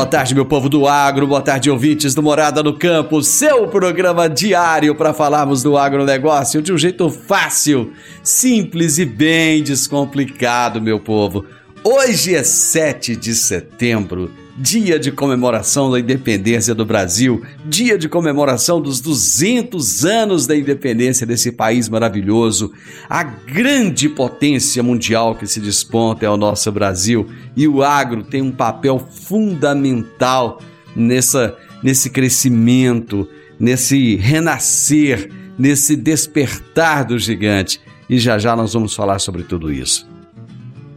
Boa tarde, meu povo do agro, boa tarde, ouvintes do Morada no Campo, seu programa diário para falarmos do agronegócio de um jeito fácil, simples e bem descomplicado, meu povo. Hoje é 7 de setembro, dia de comemoração da independência do Brasil, dia de comemoração dos 200 anos da independência desse país maravilhoso. A grande potência mundial que se desponta é o nosso Brasil e o agro tem um papel fundamental nessa, nesse crescimento, nesse renascer, nesse despertar do gigante. E já já nós vamos falar sobre tudo isso.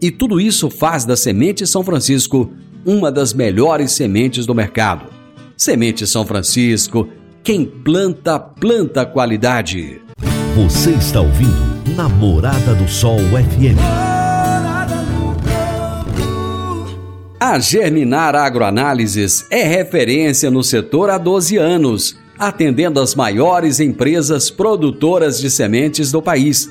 e tudo isso faz da Semente São Francisco uma das melhores sementes do mercado. Semente São Francisco, quem planta, planta qualidade. Você está ouvindo Namorada do Sol FM. A Germinar Agroanálises é referência no setor há 12 anos, atendendo as maiores empresas produtoras de sementes do país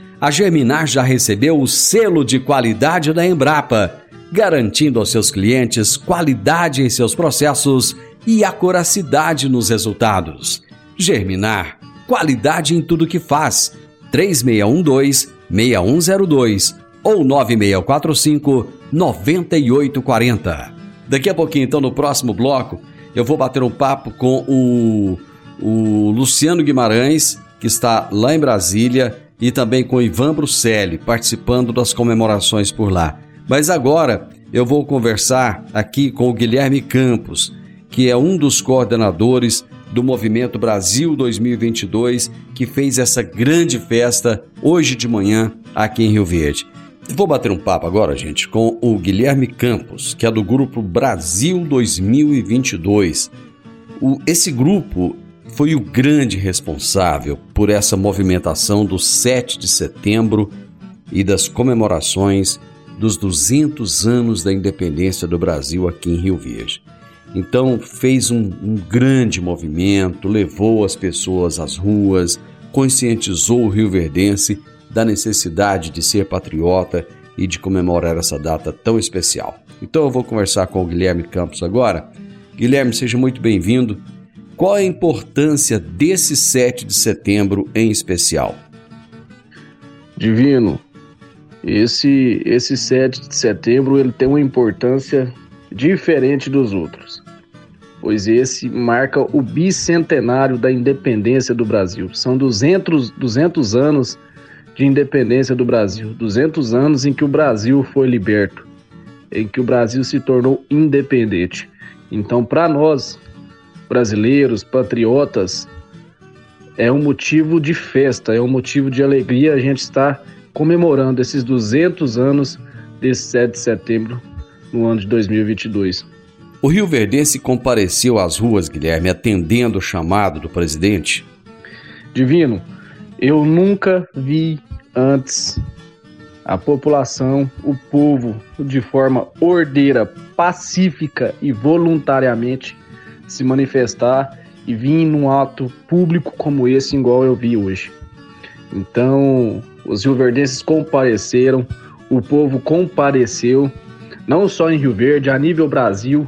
a Germinar já recebeu o selo de qualidade da Embrapa, garantindo aos seus clientes qualidade em seus processos e acuracidade nos resultados. Germinar, qualidade em tudo que faz. 3612-6102 ou 9645-9840. Daqui a pouquinho, então, no próximo bloco, eu vou bater um papo com o, o Luciano Guimarães, que está lá em Brasília e também com Ivan Bruselli participando das comemorações por lá. Mas agora eu vou conversar aqui com o Guilherme Campos, que é um dos coordenadores do Movimento Brasil 2022, que fez essa grande festa hoje de manhã aqui em Rio Verde. Vou bater um papo agora, gente, com o Guilherme Campos, que é do grupo Brasil 2022. O, esse grupo foi o grande responsável por essa movimentação do 7 de setembro e das comemorações dos 200 anos da independência do Brasil aqui em Rio Verde. Então fez um, um grande movimento, levou as pessoas às ruas, conscientizou o Rio Verdense da necessidade de ser patriota e de comemorar essa data tão especial. Então eu vou conversar com o Guilherme Campos agora. Guilherme, seja muito bem-vindo. Qual a importância desse 7 de setembro em especial? Divino, esse, esse 7 de setembro ele tem uma importância diferente dos outros, pois esse marca o bicentenário da independência do Brasil. São 200, 200 anos de independência do Brasil, 200 anos em que o Brasil foi liberto, em que o Brasil se tornou independente. Então, para nós, brasileiros, patriotas, é um motivo de festa, é um motivo de alegria a gente estar comemorando esses 200 anos desse 7 de setembro no ano de 2022. O Rio Verdense compareceu às ruas, Guilherme, atendendo o chamado do presidente? Divino, eu nunca vi antes a população, o povo, de forma ordeira, pacífica e voluntariamente se manifestar e vir num ato público como esse, igual eu vi hoje. Então, os rioverdenses compareceram, o povo compareceu, não só em Rio Verde, a nível Brasil,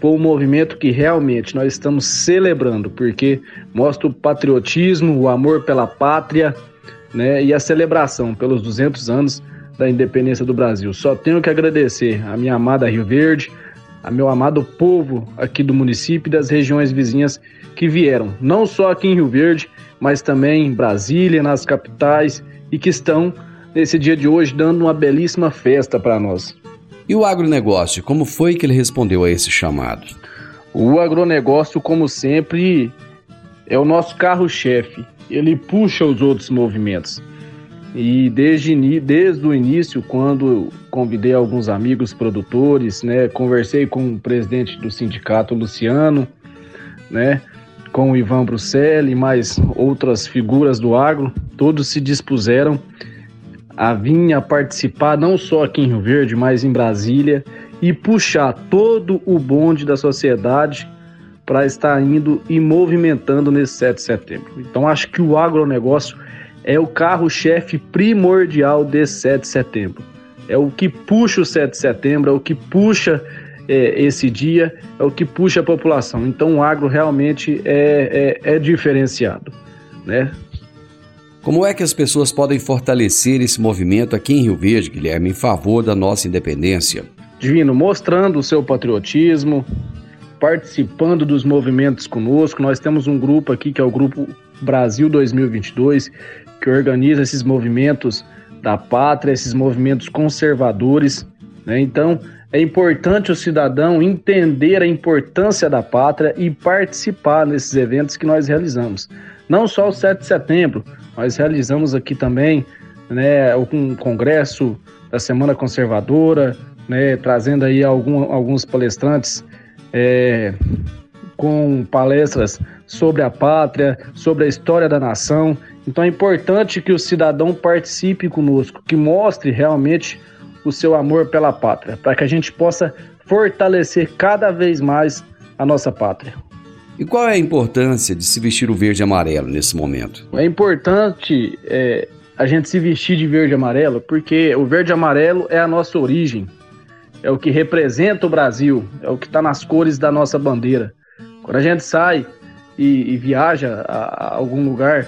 foi um movimento que realmente nós estamos celebrando, porque mostra o patriotismo, o amor pela pátria, né, e a celebração pelos 200 anos da independência do Brasil. Só tenho que agradecer a minha amada Rio Verde, a meu amado povo aqui do município e das regiões vizinhas que vieram, não só aqui em Rio Verde, mas também em Brasília, nas capitais e que estão nesse dia de hoje dando uma belíssima festa para nós. E o agronegócio, como foi que ele respondeu a esse chamado? O agronegócio, como sempre, é o nosso carro-chefe. Ele puxa os outros movimentos. E desde, desde o início, quando convidei alguns amigos produtores, né, conversei com o presidente do sindicato, Luciano, né, com o Ivan Bruxelles e mais outras figuras do agro, todos se dispuseram a vir a participar não só aqui em Rio Verde, mas em Brasília e puxar todo o bonde da sociedade para estar indo e movimentando nesse 7 de setembro. Então acho que o agronegócio é o carro-chefe primordial desse 7 de setembro. É o que puxa o 7 de setembro, é o que puxa é, esse dia, é o que puxa a população. Então o agro realmente é, é, é diferenciado. Né? Como é que as pessoas podem fortalecer esse movimento aqui em Rio Verde, Guilherme, em favor da nossa independência? Divino, mostrando o seu patriotismo, participando dos movimentos conosco. Nós temos um grupo aqui que é o Grupo Brasil 2022, que organiza esses movimentos da pátria, esses movimentos conservadores. Né? Então, é importante o cidadão entender a importância da pátria e participar nesses eventos que nós realizamos. Não só o 7 de setembro, nós realizamos aqui também né, um congresso da Semana Conservadora, né, trazendo aí algum, alguns palestrantes é, com palestras sobre a pátria, sobre a história da nação. Então é importante que o cidadão participe conosco, que mostre realmente o seu amor pela pátria, para que a gente possa fortalecer cada vez mais a nossa pátria. E qual é a importância de se vestir o verde e amarelo nesse momento? É importante é, a gente se vestir de verde e amarelo porque o verde e amarelo é a nossa origem, é o que representa o Brasil, é o que está nas cores da nossa bandeira. Quando a gente sai e, e viaja a, a, algum lugar,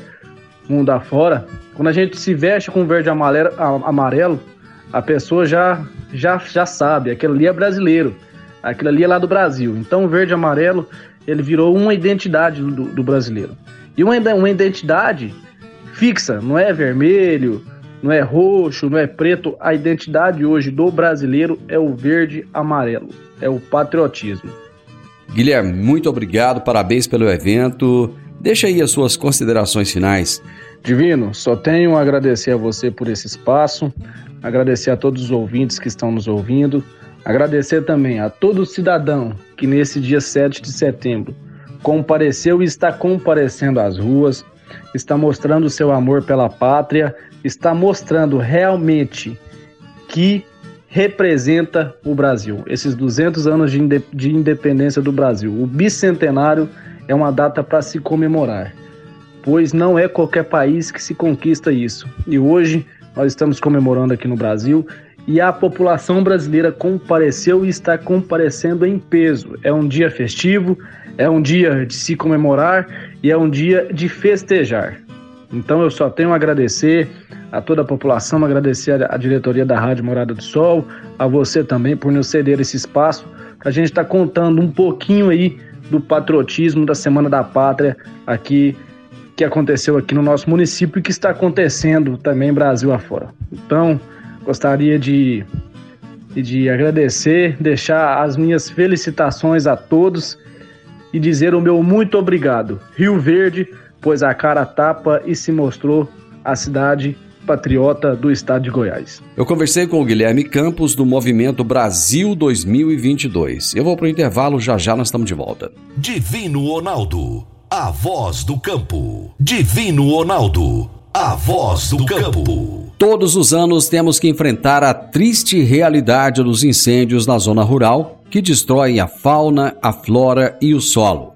mundo afora, quando a gente se veste com verde amarelo, amarelo a pessoa já, já, já sabe, aquilo ali é brasileiro, aquilo ali é lá do Brasil. Então o verde amarelo ele virou uma identidade do, do brasileiro. E uma, uma identidade fixa, não é vermelho, não é roxo, não é preto. A identidade hoje do brasileiro é o verde amarelo, é o patriotismo. Guilherme, muito obrigado, parabéns pelo evento. Deixa aí as suas considerações finais. Divino, só tenho a agradecer a você por esse espaço, agradecer a todos os ouvintes que estão nos ouvindo, Agradecer também a todo cidadão que nesse dia 7 de setembro compareceu e está comparecendo às ruas, está mostrando seu amor pela pátria, está mostrando realmente que representa o Brasil, esses 200 anos de, de independência do Brasil. O bicentenário é uma data para se comemorar, pois não é qualquer país que se conquista isso. E hoje nós estamos comemorando aqui no Brasil e a população brasileira compareceu e está comparecendo em peso. É um dia festivo, é um dia de se comemorar e é um dia de festejar. Então eu só tenho a agradecer a toda a população, agradecer a, diretoria da Rádio Morada do Sol, a você também por nos ceder esse espaço, para a gente estar tá contando um pouquinho aí do patriotismo da Semana da Pátria aqui que aconteceu aqui no nosso município e que está acontecendo também Brasil afora. Então, gostaria de, de agradecer, deixar as minhas felicitações a todos e dizer o meu muito obrigado. Rio Verde, pois a cara tapa e se mostrou a cidade patriota do estado de Goiás. Eu conversei com o Guilherme Campos do Movimento Brasil 2022. Eu vou para o intervalo, já já nós estamos de volta. Divino Ronaldo, a voz do campo. Divino Ronaldo, a voz do campo. Todos os anos temos que enfrentar a triste realidade dos incêndios na zona rural que destroem a fauna, a flora e o solo.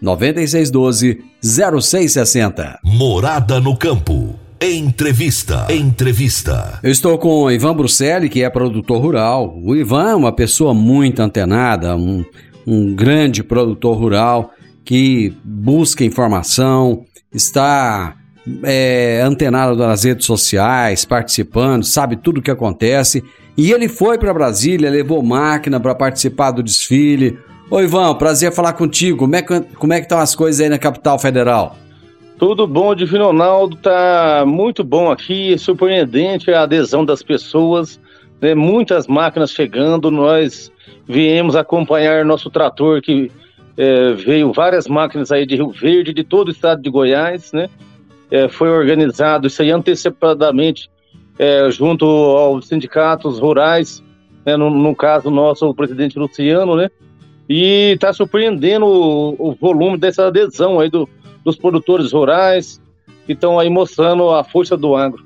9612 0660. Morada no campo. Entrevista. Entrevista. Eu estou com o Ivan Bruselli, que é produtor rural. O Ivan é uma pessoa muito antenada, um, um grande produtor rural que busca informação, está é, antenado nas redes sociais, participando, sabe tudo o que acontece. E ele foi para Brasília, levou máquina para participar do desfile. Oi, Ivan, prazer falar contigo. Como é, que, como é que estão as coisas aí na capital federal? Tudo bom, Divino Ronaldo, tá muito bom aqui, surpreendente a adesão das pessoas, né? muitas máquinas chegando, nós viemos acompanhar nosso trator que é, veio várias máquinas aí de Rio Verde, de todo o estado de Goiás, né? É, foi organizado isso aí antecipadamente é, junto aos sindicatos rurais, né? no, no caso nosso, o presidente Luciano, né? E está surpreendendo o, o, volume dessa adesão aí do, dos produtores rurais que estão aí mostrando a força do agro.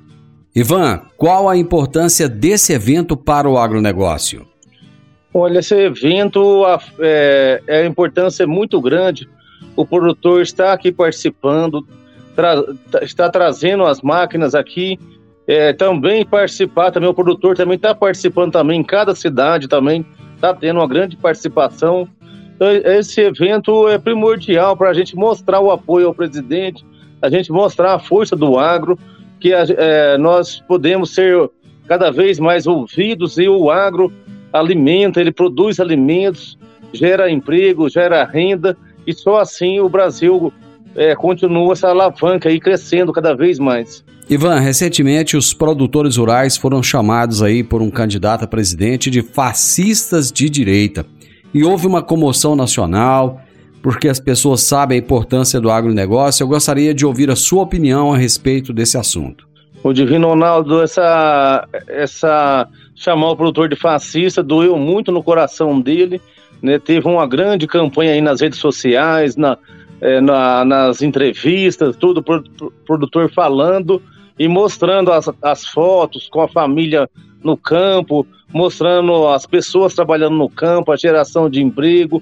Ivan, qual a importância desse evento para o agronegócio? Olha, esse evento, a, é, é, a importância é muito grande. O produtor está aqui participando, tra, está trazendo as máquinas aqui, é, também participar, também o produtor também está participando também em cada cidade também, está tendo uma grande participação. Então, esse evento é primordial para a gente mostrar o apoio ao presidente, a gente mostrar a força do agro, que é, nós podemos ser cada vez mais ouvidos e o agro alimenta, ele produz alimentos, gera emprego, gera renda e só assim o Brasil é, continua essa alavanca aí crescendo cada vez mais. Ivan, recentemente os produtores rurais foram chamados aí por um candidato a presidente de fascistas de direita. E houve uma comoção nacional, porque as pessoas sabem a importância do agronegócio. Eu gostaria de ouvir a sua opinião a respeito desse assunto. O Divino Ronaldo, essa, essa chamar o produtor de fascista doeu muito no coração dele. Né? Teve uma grande campanha aí nas redes sociais, na, é, na, nas entrevistas, tudo, o produtor falando e mostrando as, as fotos com a família no campo, mostrando as pessoas trabalhando no campo, a geração de emprego.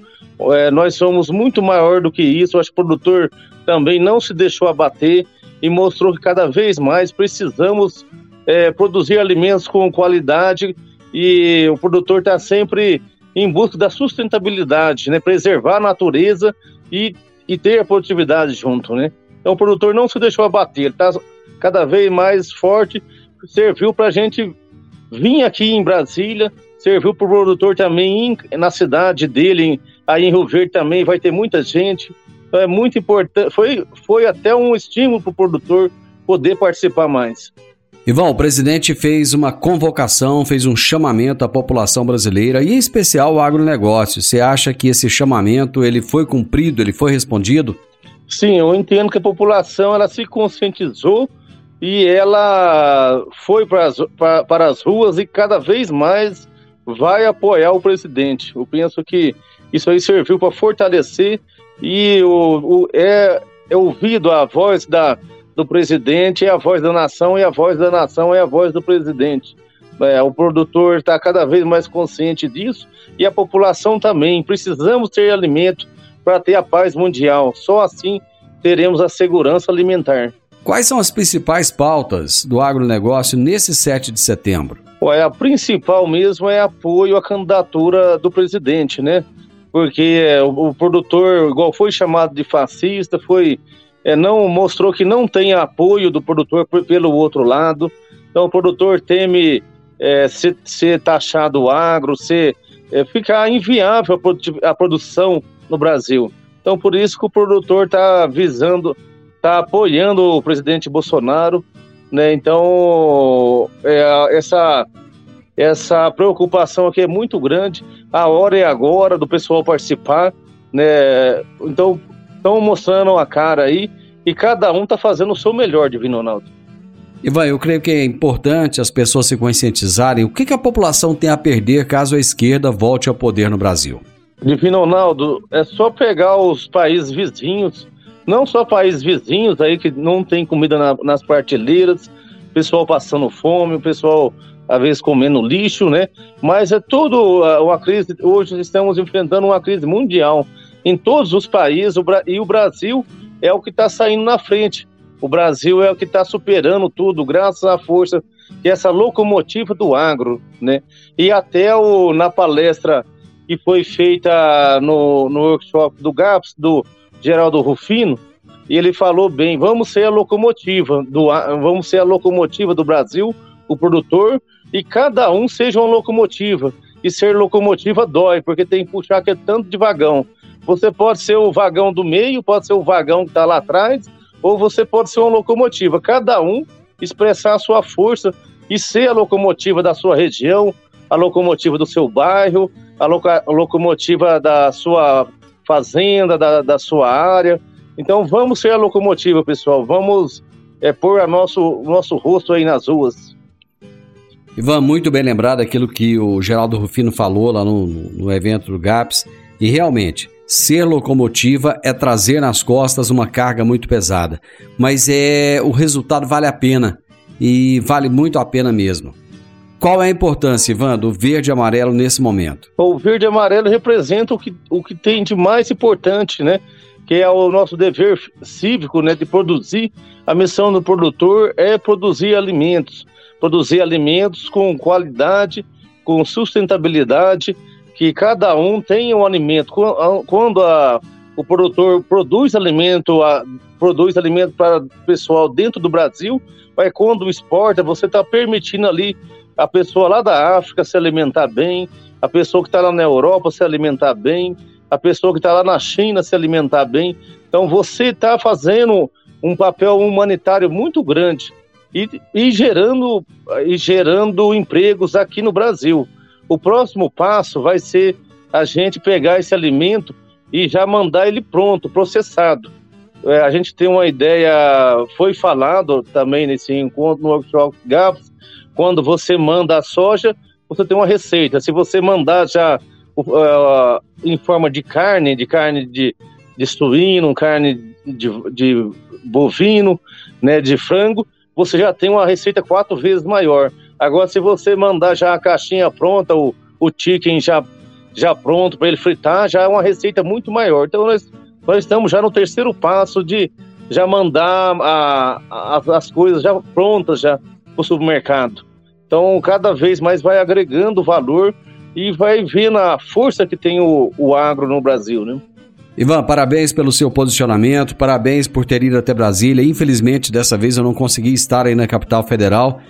É, nós somos muito maior do que isso. Acho que o produtor também não se deixou abater e mostrou que cada vez mais precisamos é, produzir alimentos com qualidade e o produtor está sempre em busca da sustentabilidade, né? preservar a natureza e, e ter a produtividade junto. Né? Então o produtor não se deixou abater, está cada vez mais forte, serviu para a gente vir aqui em Brasília, serviu para o produtor também na cidade dele, aí em Rio Verde também vai ter muita gente. Então é muito importante, foi, foi até um estímulo para o produtor poder participar mais. Ivan, o presidente fez uma convocação, fez um chamamento à população brasileira e em especial ao agronegócio. Você acha que esse chamamento ele foi cumprido, ele foi respondido? Sim, eu entendo que a população ela se conscientizou e ela foi para as, para, para as ruas e cada vez mais vai apoiar o presidente. Eu penso que isso aí serviu para fortalecer e o, o, é, é ouvido a voz da, do presidente é a voz da nação e a voz da nação é a voz do presidente. É, o produtor está cada vez mais consciente disso e a população também. Precisamos ter alimento para ter a paz mundial. Só assim teremos a segurança alimentar. Quais são as principais pautas do agronegócio nesse 7 de setembro? Ué, a principal mesmo é apoio à candidatura do presidente, né? Porque é, o, o, produtor, igual foi chamado de fascista, foi é, não mostrou que não tem apoio do produtor pelo outro lado. Então o produtor teme é, ser, ser taxado agro, ser, é, ficar inviável a, a produção no Brasil. Então por isso que o produtor está visando, está apoiando o presidente Bolsonaro, né? Então é, essa essa preocupação aqui é muito grande. A hora é agora do pessoal participar, né? Então estão mostrando a cara aí e cada um está fazendo o seu melhor, Divino Ronaldo. Ivan, eu creio que é importante as pessoas se conscientizarem o que, que a população tem a perder caso a esquerda volte ao poder no Brasil. Divino Ronaldo, é só pegar os países vizinhos, não só países vizinhos aí que não tem comida na, nas prateleiras, pessoal passando fome, o pessoal às vezes comendo lixo, né? Mas é tudo uh, uma crise. Hoje estamos enfrentando uma crise mundial em todos os países e o Brasil é o que está saindo na frente. O Brasil é o que está superando tudo, graças à força que essa locomotiva do agro, né? E até o, na palestra que foi feita no, no workshop do GAPS, do Geraldo Rufino, ele falou bem, vamos ser a locomotiva do vamos ser a locomotiva do Brasil, o produtor, e cada um seja uma locomotiva. E ser locomotiva dói, porque tem que puxar que é tanto de vagão. Você pode ser o vagão do meio, pode ser o vagão que está lá atrás, ou você pode ser uma locomotiva. Cada um expressar a sua força e ser a locomotiva da sua região, a locomotiva do seu bairro, a, a locomotiva da sua fazenda, da, da sua área. Então vamos ser a locomotiva, pessoal. Vamos é, pôr a nosso, nosso rosto aí nas ruas. Ivan, muito bem lembrado aquilo que o Geraldo Rufino falou lá no, no evento do GAPS. E realmente, Ser locomotiva é trazer nas costas uma carga muito pesada, mas é o resultado vale a pena e vale muito a pena mesmo. Qual é a importância, Ivan, do verde e amarelo nesse momento? O verde e amarelo representa o que, o que tem de mais importante, né? Que é o nosso dever cívico, né? De produzir. A missão do produtor é produzir alimentos. Produzir alimentos com qualidade, com sustentabilidade que cada um tenha um alimento. Quando a, o produtor produz alimento, a, produz alimento para o pessoal dentro do Brasil, mas quando exporta, você está permitindo ali a pessoa lá da África se alimentar bem, a pessoa que está lá na Europa se alimentar bem, a pessoa que está lá na China se alimentar bem. Então você está fazendo um papel humanitário muito grande e, e, gerando, e gerando empregos aqui no Brasil. O próximo passo vai ser a gente pegar esse alimento e já mandar ele pronto, processado. É, a gente tem uma ideia, foi falado também nesse encontro no workshop GAPS, quando você manda a soja, você tem uma receita. Se você mandar já uh, em forma de carne, de carne de, de suíno, carne de, de bovino, né, de frango, você já tem uma receita quatro vezes maior. Agora, se você mandar já a caixinha pronta, o, o chicken já, já pronto para ele fritar, já é uma receita muito maior. Então, nós, nós estamos já no terceiro passo de já mandar a, a, as coisas já prontas já para o supermercado. Então, cada vez mais vai agregando valor e vai vendo a força que tem o, o agro no Brasil, né? Ivan, parabéns pelo seu posicionamento, parabéns por ter ido até Brasília. Infelizmente, dessa vez eu não consegui estar aí na capital federal,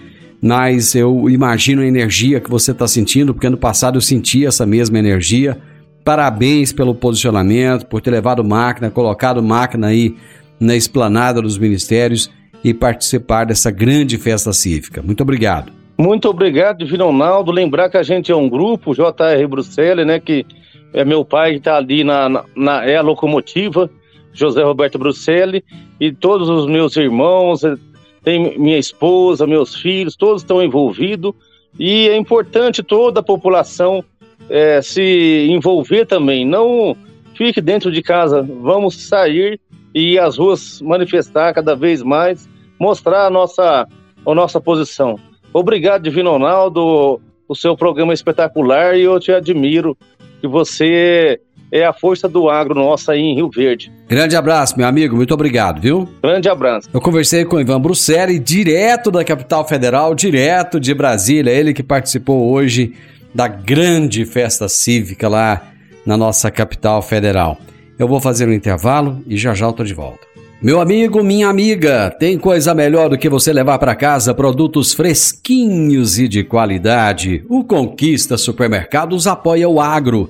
mas eu imagino a energia que você está sentindo, porque ano passado eu senti essa mesma energia. Parabéns pelo posicionamento, por ter levado máquina, colocado máquina aí na esplanada dos ministérios e participar dessa grande festa cívica. Muito obrigado. Muito obrigado, Divino Ronaldo. Lembrar que a gente é um grupo, JR Bruxelas, né? Que é meu pai que está ali na, na, na, é a locomotiva, José Roberto Bruxelas, e todos os meus irmãos, tem minha esposa, meus filhos, todos estão envolvidos e é importante toda a população é, se envolver também. Não fique dentro de casa, vamos sair e às ruas manifestar cada vez mais, mostrar a nossa, a nossa posição. Obrigado, Divino Ronaldo, o seu programa é espetacular e eu te admiro que você é a força do agro nossa aí em Rio Verde. Grande abraço, meu amigo. Muito obrigado, viu? Grande abraço. Eu conversei com o Ivan Bruxelli, direto da capital federal, direto de Brasília. Ele que participou hoje da grande festa cívica lá na nossa capital federal. Eu vou fazer um intervalo e já já eu tô de volta. Meu amigo, minha amiga, tem coisa melhor do que você levar para casa produtos fresquinhos e de qualidade. O Conquista Supermercados apoia o agro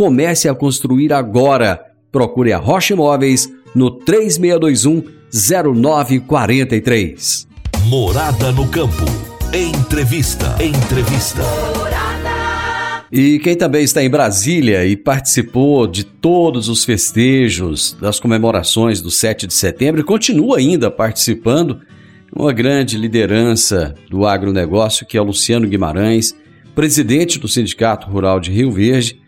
Comece a construir agora. Procure a Rocha Imóveis no 3621 0943. Morada no campo. Entrevista. Entrevista. E quem também está em Brasília e participou de todos os festejos das comemorações do 7 de setembro e continua ainda participando, uma grande liderança do agronegócio que é o Luciano Guimarães, presidente do Sindicato Rural de Rio Verde,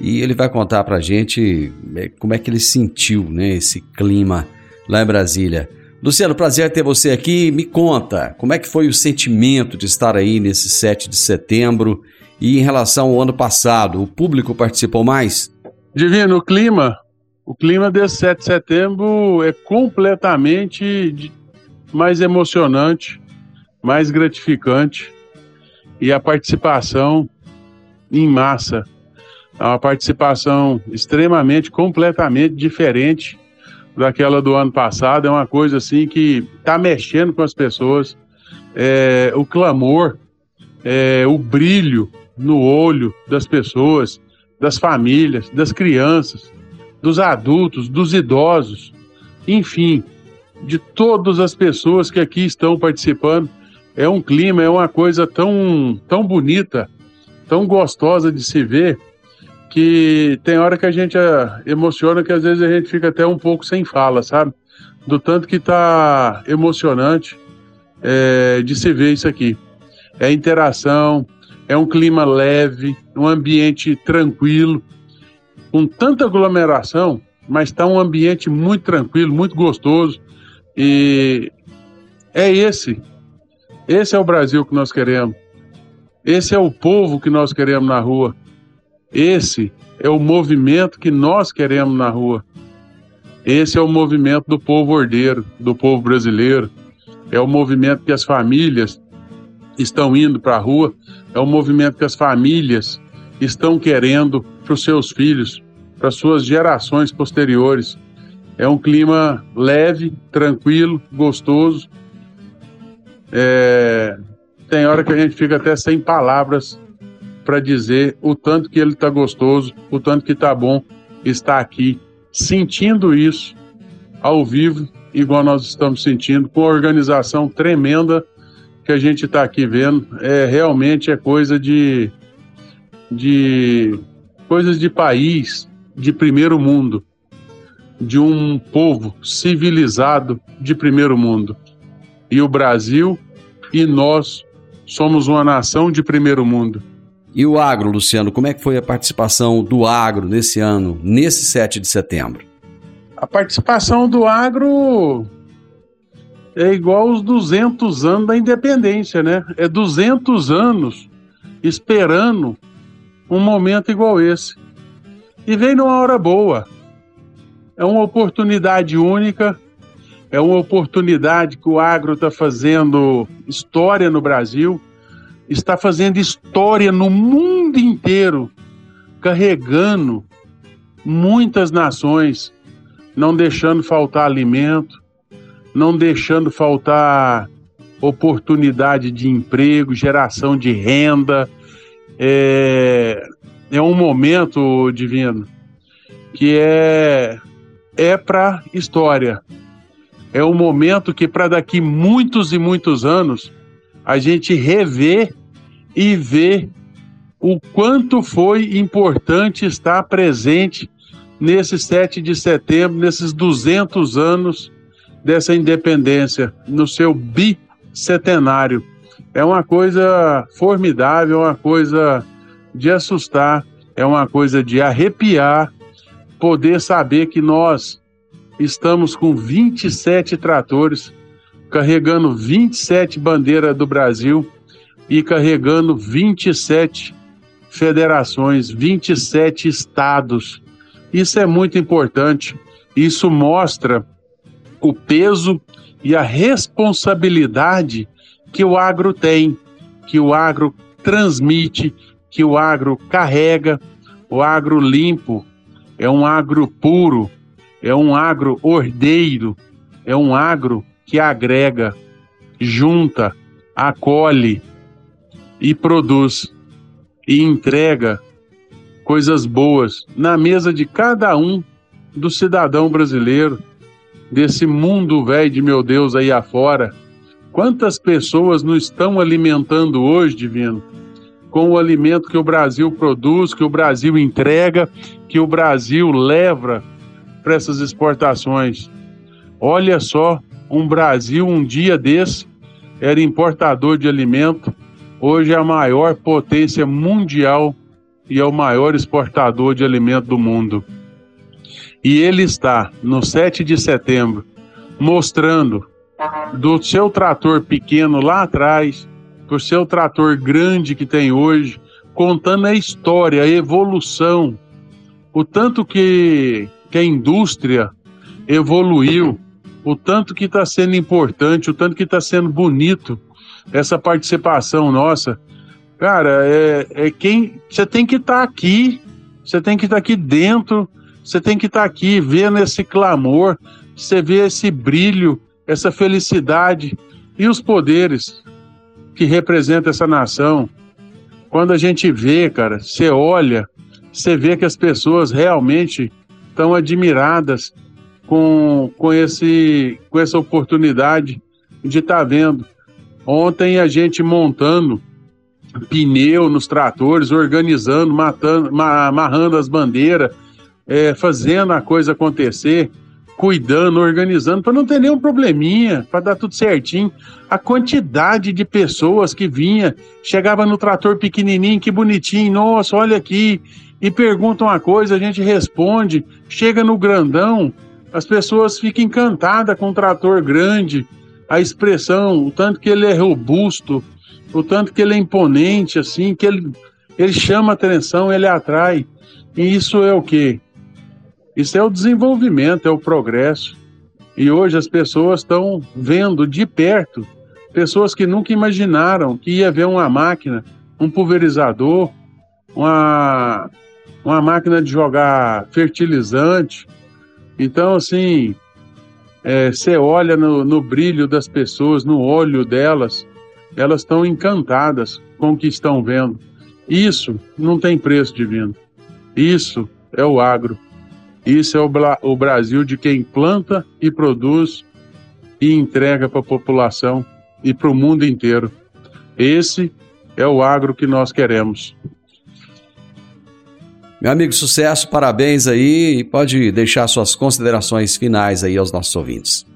e ele vai contar para a gente é, como é que ele sentiu né, esse clima lá em Brasília. Luciano, prazer ter você aqui. Me conta, como é que foi o sentimento de estar aí nesse 7 de setembro e em relação ao ano passado, o público participou mais? Divino, o clima, o clima desse 7 de setembro é completamente mais emocionante, mais gratificante e a participação em massa. É uma participação extremamente, completamente diferente daquela do ano passado. É uma coisa assim que está mexendo com as pessoas. É, o clamor, é, o brilho no olho das pessoas, das famílias, das crianças, dos adultos, dos idosos, enfim, de todas as pessoas que aqui estão participando. É um clima, é uma coisa tão, tão bonita, tão gostosa de se ver, que tem hora que a gente eh, emociona que às vezes a gente fica até um pouco sem fala, sabe? Do tanto que tá emocionante é, de se ver isso aqui. É interação, é um clima leve, um ambiente tranquilo, com tanta aglomeração, mas está um ambiente muito tranquilo, muito gostoso. E é esse. Esse é o Brasil que nós queremos. Esse é o povo que nós queremos na rua. Esse é o movimento que nós queremos na rua. Esse é o movimento do povo ordeiro, do povo brasileiro. É o movimento que as famílias estão indo para a rua é um movimento que as famílias estão querendo para os seus filhos, para suas gerações posteriores. É um clima leve, tranquilo, gostoso. É... Tem hora que a gente fica até sem palavras para dizer o tanto que ele está gostoso, o tanto que está bom estar aqui, sentindo isso ao vivo, igual nós estamos sentindo, com a organização tremenda que a gente está aqui vendo é realmente é coisa de, de coisas de país de primeiro mundo, de um povo civilizado de primeiro mundo. E o Brasil e nós somos uma nação de primeiro mundo. E o agro, Luciano, como é que foi a participação do agro nesse ano, nesse 7 de setembro? A participação do agro é igual os 200 anos da independência, né? É 200 anos esperando um momento igual esse. E vem numa hora boa. É uma oportunidade única, é uma oportunidade que o agro está fazendo história no Brasil está fazendo história no mundo inteiro, carregando muitas nações, não deixando faltar alimento, não deixando faltar oportunidade de emprego, geração de renda. É, é um momento divino que é é para história. É um momento que para daqui muitos e muitos anos a gente rever e ver o quanto foi importante estar presente nesse 7 de setembro, nesses 200 anos dessa independência, no seu bicentenário. É uma coisa formidável, é uma coisa de assustar, é uma coisa de arrepiar, poder saber que nós estamos com 27 tratores, carregando 27 bandeiras do Brasil e carregando 27 federações, 27 estados. Isso é muito importante. Isso mostra o peso e a responsabilidade que o agro tem, que o agro transmite, que o agro carrega, o agro limpo, é um agro puro, é um agro ordeiro, é um agro que agrega, junta, acolhe e produz e entrega coisas boas na mesa de cada um do cidadão brasileiro, desse mundo velho de meu Deus aí afora. Quantas pessoas não estão alimentando hoje, divino, com o alimento que o Brasil produz, que o Brasil entrega, que o Brasil leva para essas exportações? Olha só, um Brasil um dia desse era importador de alimento, hoje é a maior potência mundial e é o maior exportador de alimento do mundo. E ele está, no 7 de setembro, mostrando do seu trator pequeno lá atrás, para o seu trator grande que tem hoje, contando a história, a evolução, o tanto que, que a indústria evoluiu, o tanto que está sendo importante, o tanto que está sendo bonito essa participação nossa Cara, é, é quem. Você tem que estar tá aqui, você tem que estar tá aqui dentro, você tem que estar tá aqui vendo esse clamor, você vê esse brilho, essa felicidade e os poderes que representa essa nação. Quando a gente vê, cara, você olha, você vê que as pessoas realmente estão admiradas com, com, esse, com essa oportunidade de estar tá vendo. Ontem a gente montando pneu nos tratores, organizando, matando, amarrando as bandeiras, é, fazendo a coisa acontecer, cuidando, organizando, para não ter nenhum probleminha, para dar tudo certinho. A quantidade de pessoas que vinha, chegava no trator pequenininho, que bonitinho, nossa, olha aqui, e perguntam uma coisa, a gente responde, chega no grandão, as pessoas ficam encantadas com o trator grande, a expressão, o tanto que ele é robusto, o tanto que ele é imponente, assim, que ele, ele chama atenção, ele atrai. E isso é o quê? Isso é o desenvolvimento, é o progresso. E hoje as pessoas estão vendo de perto pessoas que nunca imaginaram que ia ver uma máquina, um pulverizador, uma, uma máquina de jogar fertilizante. Então, assim, é, você olha no, no brilho das pessoas, no olho delas, elas estão encantadas com o que estão vendo. Isso não tem preço divino. Isso é o agro. Isso é o, o Brasil de quem planta e produz e entrega para a população e para o mundo inteiro. Esse é o agro que nós queremos. Meu amigo, sucesso, parabéns aí e pode deixar suas considerações finais aí aos nossos ouvintes.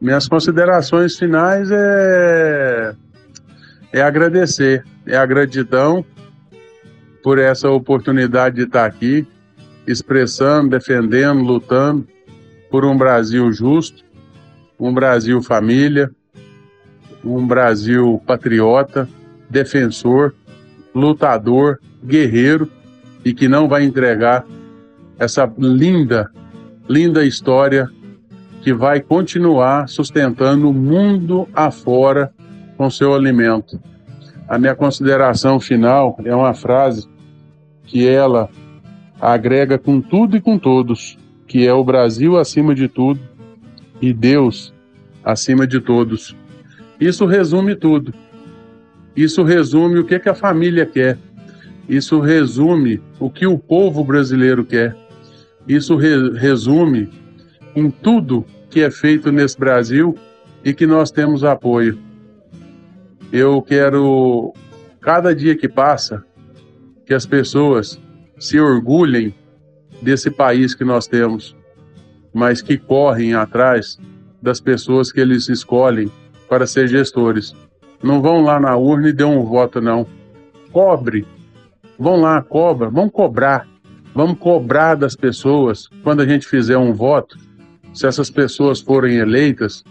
Minhas considerações finais é é agradecer, é a gratidão por essa oportunidade de estar aqui, expressando, defendendo, lutando por um Brasil justo, um Brasil família, um Brasil patriota, defensor, lutador, guerreiro e que não vai entregar essa linda, linda história que vai continuar sustentando o mundo afora com seu alimento. a minha consideração final é uma frase que ela agrega com tudo e com todos, que é o Brasil acima de tudo e Deus acima de todos. Isso resume tudo. Isso resume o que, que a família quer. Isso resume o que o povo brasileiro quer. Isso re resume em tudo que é feito nesse Brasil e que nós temos apoio. Eu quero, cada dia que passa, que as pessoas se orgulhem desse país que nós temos, mas que correm atrás das pessoas que eles escolhem para ser gestores. Não vão lá na urna e dê um voto, não. Cobre. Vão lá, cobra. Vamos cobrar. Vamos cobrar das pessoas quando a gente fizer um voto. Se essas pessoas forem eleitas,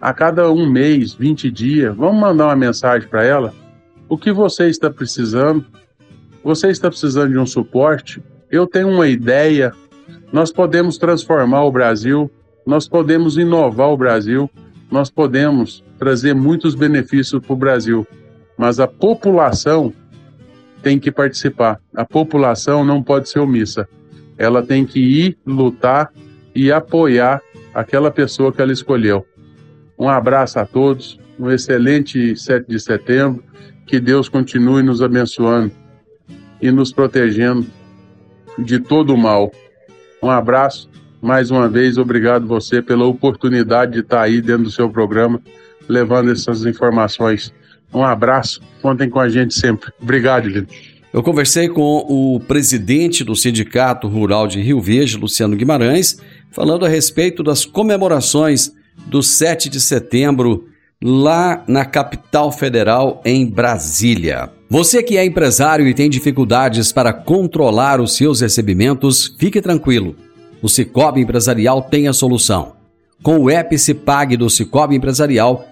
a cada um mês, 20 dias, vamos mandar uma mensagem para ela. O que você está precisando? Você está precisando de um suporte? Eu tenho uma ideia. Nós podemos transformar o Brasil, nós podemos inovar o Brasil, nós podemos trazer muitos benefícios para o Brasil. Mas a população tem que participar. A população não pode ser omissa. Ela tem que ir lutar e apoiar aquela pessoa que ela escolheu. Um abraço a todos, um excelente 7 de setembro, que Deus continue nos abençoando e nos protegendo de todo o mal. Um abraço, mais uma vez, obrigado você pela oportunidade de estar aí dentro do seu programa, levando essas informações. Um abraço, contem com a gente sempre. Obrigado, Lino. Eu conversei com o presidente do Sindicato Rural de Rio Verde, Luciano Guimarães, falando a respeito das comemorações do 7 de setembro lá na capital federal, em Brasília. Você que é empresário e tem dificuldades para controlar os seus recebimentos, fique tranquilo. O Cicobi Empresarial tem a solução. Com o Epicipag do Cicobi Empresarial,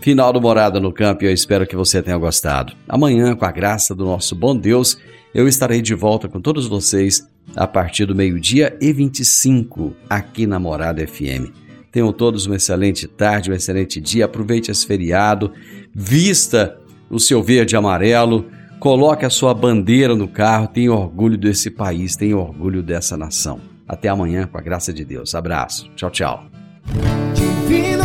Final do Morada no Campo e eu espero que você tenha gostado. Amanhã, com a graça do nosso bom Deus, eu estarei de volta com todos vocês a partir do meio-dia e 25 aqui na Morada FM. Tenham todos uma excelente tarde, um excelente dia. Aproveite esse feriado, vista o seu verde e amarelo, coloque a sua bandeira no carro, tenha orgulho desse país, tenha orgulho dessa nação. Até amanhã, com a graça de Deus. Abraço. Tchau, tchau. Divino